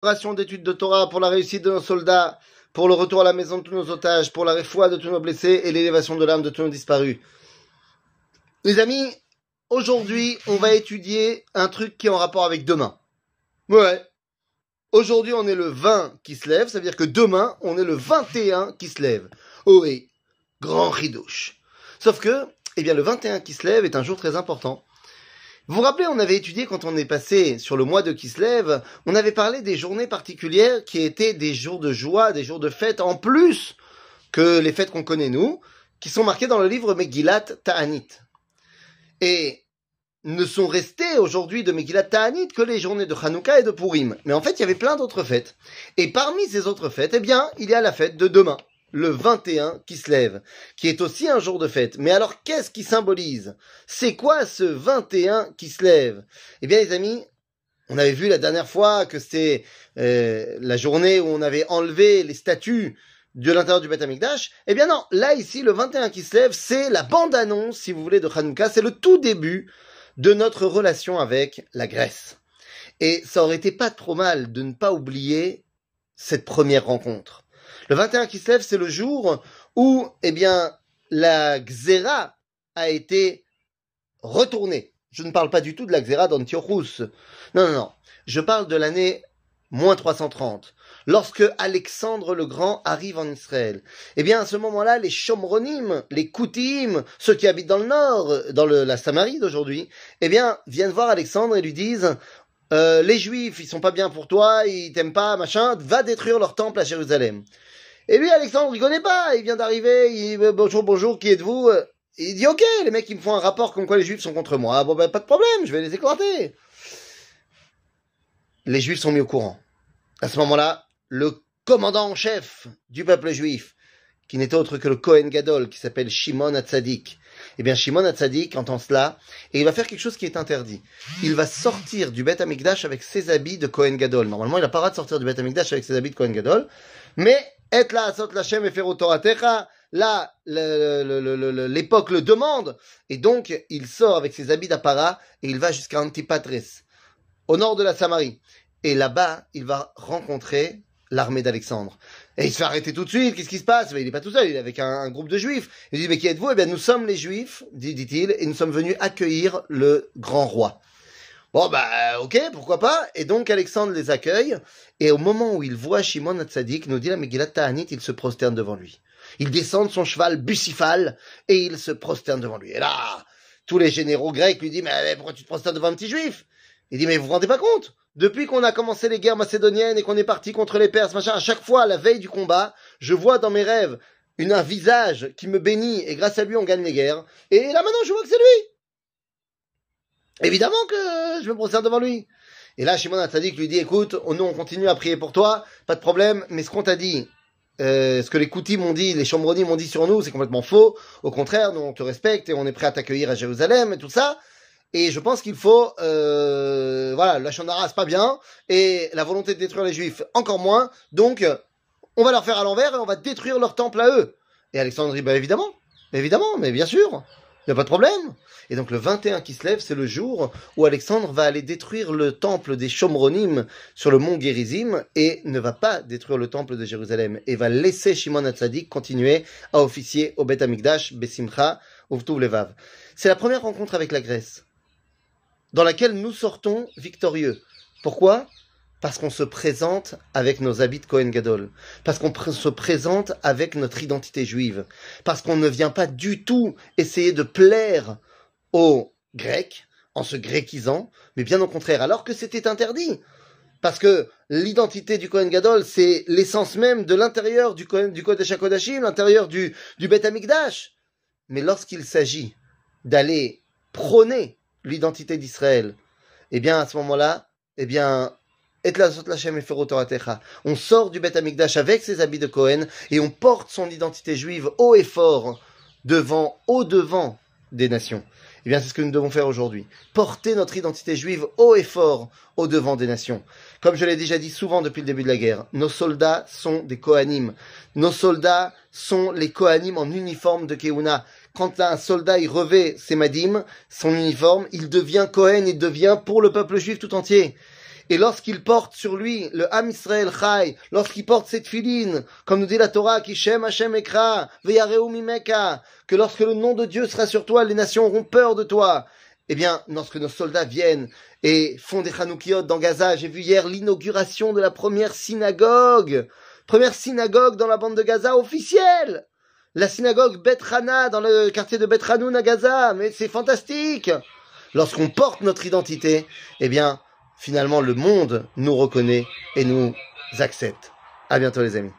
préparation d'études de Torah, pour la réussite de nos soldats, pour le retour à la maison de tous nos otages, pour la réfoua de tous nos blessés et l'élévation de l'âme de tous nos disparus. Les amis, aujourd'hui, on va étudier un truc qui est en rapport avec demain. Ouais. Aujourd'hui, on est le 20 qui se lève, ça veut dire que demain, on est le 21 qui se lève. Oh oui, grand ridouche. Sauf que, eh bien, le 21 qui se lève est un jour très important. Vous vous rappelez, on avait étudié quand on est passé sur le mois de Kislev, on avait parlé des journées particulières qui étaient des jours de joie, des jours de fête en plus que les fêtes qu'on connaît nous, qui sont marquées dans le livre Megillat Ta'anit. Et ne sont restées aujourd'hui de Megillat Ta'anit que les journées de Hanouka et de Purim. Mais en fait, il y avait plein d'autres fêtes. Et parmi ces autres fêtes, eh bien, il y a la fête de demain le 21 qui se lève, qui est aussi un jour de fête. Mais alors, qu'est-ce qui symbolise? C'est quoi ce 21 qui se lève? Eh bien, les amis, on avait vu la dernière fois que c'était euh, la journée où on avait enlevé les statues de l'intérieur du Beth Amikdash. Eh bien non, là ici, le 21 qui se lève, c'est la bande-annonce, si vous voulez, de Hanouka. C'est le tout début de notre relation avec la Grèce. Et ça aurait été pas trop mal de ne pas oublier cette première rencontre. Le 21 qui se lève, c'est le jour où, eh bien, la Xéra a été retournée. Je ne parle pas du tout de la Xéra d'Antiochus. Non, non, non. Je parle de l'année moins 330. Lorsque Alexandre le Grand arrive en Israël. Eh bien, à ce moment-là, les Shomronim, les Koutim, ceux qui habitent dans le nord, dans la Samarie d'aujourd'hui, eh bien, viennent voir Alexandre et lui disent, euh, les Juifs, ils sont pas bien pour toi, ils t'aiment pas, machin, va détruire leur temple à Jérusalem. Et lui, Alexandre, il connaît pas. Il vient d'arriver. Il euh, bonjour, bonjour, qui êtes-vous? Il dit ok, les mecs, ils me font un rapport comme quoi les Juifs sont contre moi. Bon ben pas de problème, je vais les éclater. Les Juifs sont mis au courant. À ce moment-là, le commandant en chef du peuple juif, qui n'était autre que le Kohen Gadol, qui s'appelle Shimon Hatzadik. Eh bien, Shimon Hatzadik entend cela, et il va faire quelque chose qui est interdit. Il va sortir du Beth Amikdash avec ses habits de Kohen Gadol. Normalement, il n'a pas le droit de sortir du Beth Amikdash avec ses habits de Kohen Gadol, mais et la Lachem et Là, l'époque le demande, et donc il sort avec ses habits d'apparat et il va jusqu'à Antipatris, au nord de la Samarie. Et là-bas, il va rencontrer l'armée d'Alexandre. Et il se fait arrêter tout de suite. Qu'est-ce qui se passe? Il n'est pas tout seul, il est avec un, groupe de juifs. Il dit, mais qui êtes-vous? Eh bien, nous sommes les juifs, dit-il, et nous sommes venus accueillir le grand roi. Bon, bah, ok, pourquoi pas. Et donc, Alexandre les accueille. Et au moment où il voit Shimon Hatzadik, nous dit la Megillat Ta'anit, il se prosterne devant lui. Il descend de son cheval bucifal et il se prosterne devant lui. Et là, tous les généraux grecs lui disent, mais pourquoi tu te prosternes devant un petit juif? Il dit, mais vous vous rendez pas compte? Depuis qu'on a commencé les guerres macédoniennes et qu'on est parti contre les Perses, machin, à chaque fois, la veille du combat, je vois dans mes rêves une, un visage qui me bénit et grâce à lui on gagne les guerres. Et là maintenant je vois que c'est lui. Évidemment que je me procède devant lui. Et là, Shimon Hatzadik lui dit, écoute, oh, nous on continue à prier pour toi, pas de problème, mais ce qu'on t'a dit, euh, ce que les Koutis m'ont dit, les Chambronis m'ont dit sur nous, c'est complètement faux. Au contraire, nous on te respecte et on est prêt à t'accueillir à Jérusalem et tout ça. Et je pense qu'il faut, euh, voilà, la Shonara c'est pas bien et la volonté de détruire les Juifs encore moins. Donc, on va leur faire à l'envers et on va détruire leur temple à eux. Et Alexandre dit, bah évidemment, évidemment, mais bien sûr. Il n'y a pas de problème. Et donc le 21 qui se lève, c'est le jour où Alexandre va aller détruire le temple des Shomronim sur le mont Gerizim et ne va pas détruire le temple de Jérusalem et va laisser Shimon Hatzadik continuer à officier au Beth Amikdash, Besimcha, Uvtuv Levav. C'est la première rencontre avec la Grèce dans laquelle nous sortons victorieux. Pourquoi? Parce qu'on se présente avec nos habits de Kohen Gadol, parce qu'on se présente avec notre identité juive, parce qu'on ne vient pas du tout essayer de plaire aux Grecs en se gréquisant, mais bien au contraire, alors que c'était interdit. Parce que l'identité du Kohen Gadol, c'est l'essence même de l'intérieur du Kohen, du Kodesh l'intérieur du, du Beth Amikdash. Mais lorsqu'il s'agit d'aller prôner l'identité d'Israël, eh bien, à ce moment-là, eh bien, on sort du Beth Amikdash avec ses habits de Cohen et on porte son identité juive haut et fort devant, au devant des nations. Eh bien, c'est ce que nous devons faire aujourd'hui. Porter notre identité juive haut et fort au devant des nations. Comme je l'ai déjà dit souvent depuis le début de la guerre, nos soldats sont des Kohanim. Nos soldats sont les Kohanim en uniforme de Keuna. Quand un soldat il revêt ses madim, son uniforme, il devient Kohen, il devient pour le peuple juif tout entier. Et lorsqu'il porte sur lui le Ham Israël Chai, lorsqu'il porte cette filine, comme nous dit la Torah, Kishem Hashem Ekra, Veyareu Mimeka, que lorsque le nom de Dieu sera sur toi, les nations auront peur de toi. Eh bien, lorsque nos soldats viennent et font des Hanoukiot dans Gaza, j'ai vu hier l'inauguration de la première synagogue, première synagogue dans la bande de Gaza officielle. La synagogue Bet dans le quartier de Bet Hanoun à Gaza, mais c'est fantastique. Lorsqu'on porte notre identité, eh bien, finalement, le monde nous reconnaît et nous accepte. À bientôt, les amis.